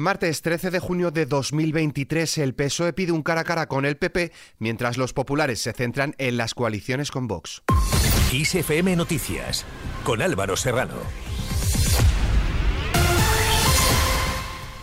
Martes 13 de junio de 2023, el PSOE pide un cara a cara con el PP, mientras los populares se centran en las coaliciones con Vox. Noticias, con Álvaro Serrano.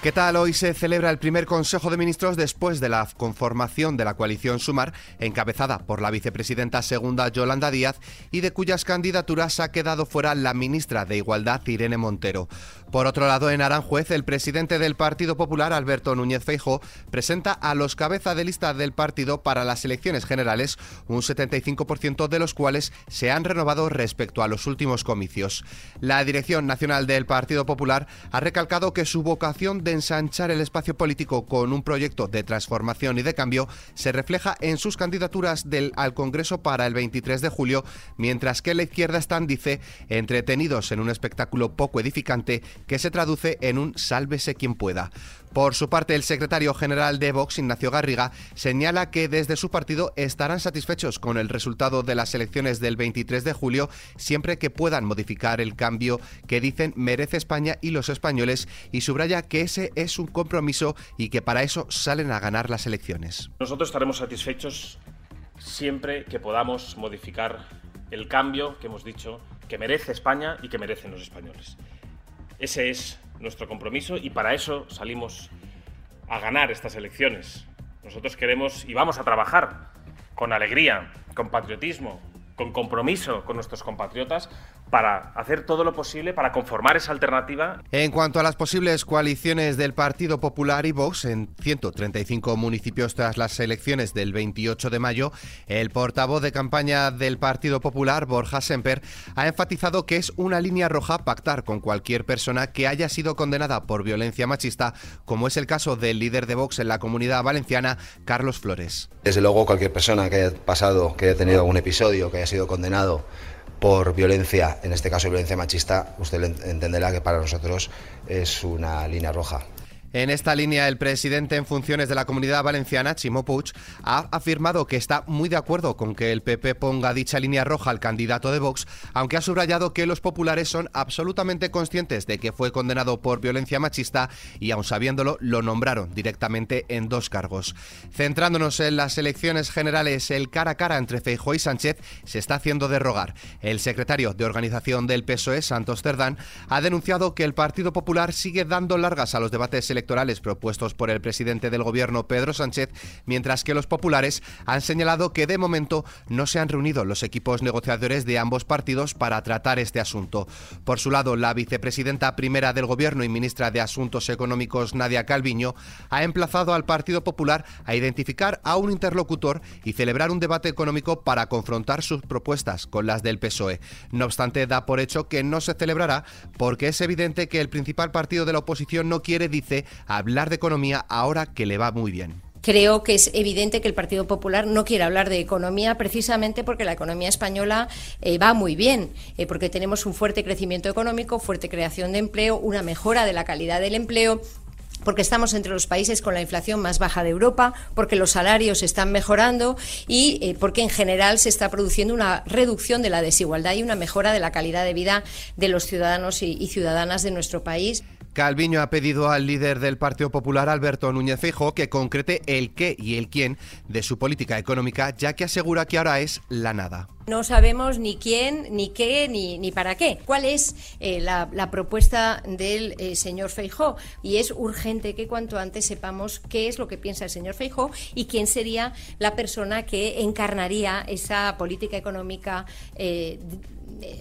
¿Qué tal? Hoy se celebra el primer Consejo de Ministros después de la conformación de la coalición Sumar, encabezada por la vicepresidenta segunda Yolanda Díaz y de cuyas candidaturas ha quedado fuera la ministra de Igualdad Irene Montero. Por otro lado, en Aranjuez, el presidente del Partido Popular, Alberto Núñez Feijóo, presenta a los cabeza de lista del partido para las elecciones generales, un 75% de los cuales se han renovado respecto a los últimos comicios. La dirección nacional del Partido Popular ha recalcado que su vocación ensanchar el espacio político con un proyecto de transformación y de cambio se refleja en sus candidaturas del, al Congreso para el 23 de julio, mientras que la izquierda están, dice, entretenidos en un espectáculo poco edificante que se traduce en un sálvese quien pueda. Por su parte, el secretario general de Vox, Ignacio Garriga, señala que desde su partido estarán satisfechos con el resultado de las elecciones del 23 de julio, siempre que puedan modificar el cambio que dicen merece España y los españoles, y subraya que ese es un compromiso y que para eso salen a ganar las elecciones. Nosotros estaremos satisfechos siempre que podamos modificar el cambio que hemos dicho que merece España y que merecen los españoles. Ese es nuestro compromiso y para eso salimos a ganar estas elecciones. Nosotros queremos y vamos a trabajar con alegría, con patriotismo, con compromiso con nuestros compatriotas para hacer todo lo posible para conformar esa alternativa. En cuanto a las posibles coaliciones del Partido Popular y Vox en 135 municipios tras las elecciones del 28 de mayo, el portavoz de campaña del Partido Popular, Borja Semper, ha enfatizado que es una línea roja pactar con cualquier persona que haya sido condenada por violencia machista, como es el caso del líder de Vox en la comunidad valenciana, Carlos Flores. Desde luego, cualquier persona que haya pasado, que haya tenido algún episodio, que haya sido condenado por violencia, en este caso violencia machista, usted entenderá que para nosotros es una línea roja. En esta línea, el presidente en funciones de la Comunidad Valenciana, Chimo Puig, ha afirmado que está muy de acuerdo con que el PP ponga dicha línea roja al candidato de Vox, aunque ha subrayado que los populares son absolutamente conscientes de que fue condenado por violencia machista y, aun sabiéndolo, lo nombraron directamente en dos cargos. Centrándonos en las elecciones generales, el cara a cara entre Feijóo y Sánchez se está haciendo derrogar. El secretario de organización del PSOE, Santos Cerdán, ha denunciado que el Partido Popular sigue dando largas a los debates electorales electorales propuestos por el presidente del gobierno Pedro Sánchez, mientras que los populares han señalado que de momento no se han reunido los equipos negociadores de ambos partidos para tratar este asunto. Por su lado, la vicepresidenta primera del gobierno y ministra de Asuntos Económicos Nadia Calviño ha emplazado al Partido Popular a identificar a un interlocutor y celebrar un debate económico para confrontar sus propuestas con las del PSOE. No obstante, da por hecho que no se celebrará porque es evidente que el principal partido de la oposición no quiere, dice, hablar de economía ahora que le va muy bien. Creo que es evidente que el Partido Popular no quiere hablar de economía precisamente porque la economía española eh, va muy bien, eh, porque tenemos un fuerte crecimiento económico, fuerte creación de empleo, una mejora de la calidad del empleo porque estamos entre los países con la inflación más baja de Europa, porque los salarios están mejorando y eh, porque en general se está produciendo una reducción de la desigualdad y una mejora de la calidad de vida de los ciudadanos y ciudadanas de nuestro país. Calviño ha pedido al líder del Partido Popular, Alberto Núñez Feijóo, que concrete el qué y el quién de su política económica, ya que asegura que ahora es la nada. No sabemos ni quién, ni qué, ni, ni para qué. ¿Cuál es eh, la, propuesta del eh, señor Feijó? Y es urgente que cuanto antes sepamos qué es lo que piensa el señor Feijó y quién sería la persona que encarnaría esa política económica eh,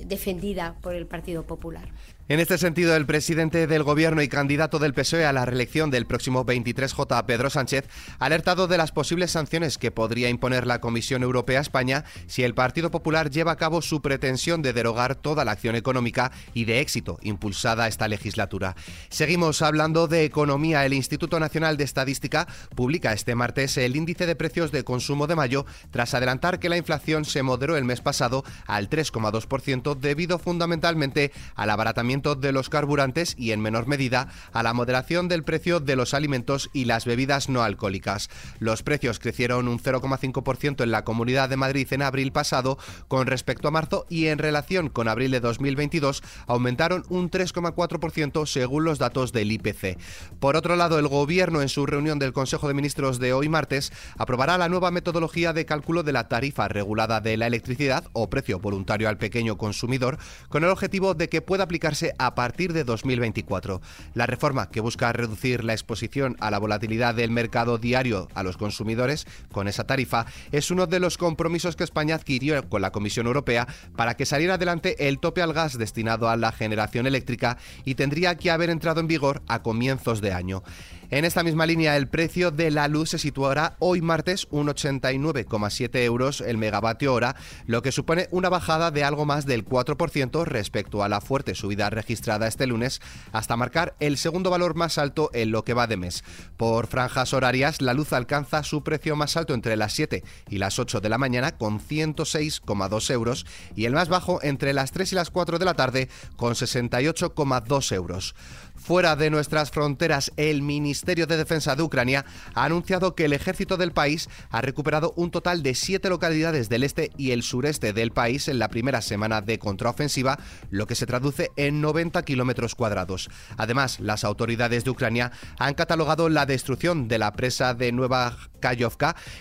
defendida por el Partido Popular. En este sentido, el presidente del Gobierno y candidato del PSOE a la reelección del próximo 23J, Pedro Sánchez, ha alertado de las posibles sanciones que podría imponer la Comisión Europea a España si el Partido Popular lleva a cabo su pretensión de derogar toda la acción económica y de éxito impulsada esta legislatura. Seguimos hablando de economía. El Instituto Nacional de Estadística publica este martes el índice de precios de consumo de mayo tras adelantar que la inflación se moderó el mes pasado al 3,2% debido fundamentalmente al abaratamiento de los carburantes y, en menor medida, a la moderación del precio de los alimentos y las bebidas no alcohólicas. Los precios crecieron un 0,5% en la Comunidad de Madrid en abril pasado con respecto a marzo y en relación con abril de 2022 aumentaron un 3,4% según los datos del IPC. Por otro lado, el Gobierno en su reunión del Consejo de Ministros de hoy martes aprobará la nueva metodología de cálculo de la tarifa regulada de la electricidad o precio voluntario al pequeño consumidor con el objetivo de que pueda aplicarse a partir de 2024. La reforma que busca reducir la exposición a la volatilidad del mercado diario a los consumidores con esa tarifa es uno de los compromisos que España adquirió con la Comisión Europea para que saliera adelante el tope al gas destinado a la generación eléctrica y tendría que haber entrado en vigor a comienzos de año. En esta misma línea, el precio de la luz se situará hoy martes un 89,7 euros el megavatio hora, lo que supone una bajada de algo más del 4% respecto a la fuerte subida registrada este lunes, hasta marcar el segundo valor más alto en lo que va de mes. Por franjas horarias, la luz alcanza su precio más alto entre las 7 y las 8 de la mañana con 106,2 euros y el más bajo entre las 3 y las 4 de la tarde con 68,2 euros. Fuera de nuestras fronteras, el Ministerio de Defensa de Ucrania ha anunciado que el ejército del país ha recuperado un total de siete localidades del este y el sureste del país en la primera semana de contraofensiva, lo que se traduce en 90 kilómetros cuadrados. Además, las autoridades de Ucrania han catalogado la destrucción de la presa de Nueva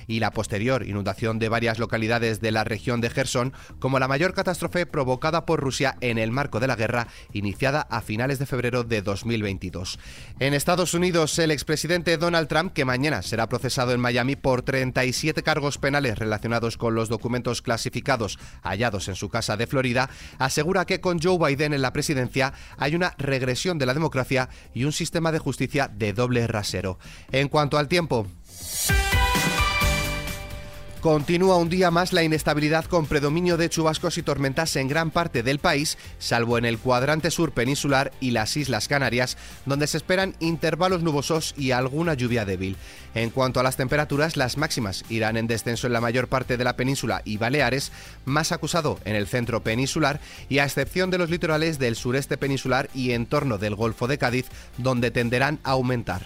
Y la posterior inundación de varias localidades de la región de Gerson como la mayor catástrofe provocada por Rusia en el marco de la guerra iniciada a finales de febrero de 2022. En Estados Unidos, el expresidente Donald Trump, que mañana será procesado en Miami por 37 cargos penales relacionados con los documentos clasificados hallados en su casa de Florida, asegura que con Joe Biden en la presidencia hay una regresión de la democracia y un sistema de justicia de doble rasero. En cuanto al tiempo, Continúa un día más la inestabilidad con predominio de chubascos y tormentas en gran parte del país, salvo en el cuadrante sur peninsular y las Islas Canarias, donde se esperan intervalos nubosos y alguna lluvia débil. En cuanto a las temperaturas, las máximas irán en descenso en la mayor parte de la península y Baleares, más acusado en el centro peninsular y a excepción de los litorales del sureste peninsular y en torno del Golfo de Cádiz, donde tenderán a aumentar.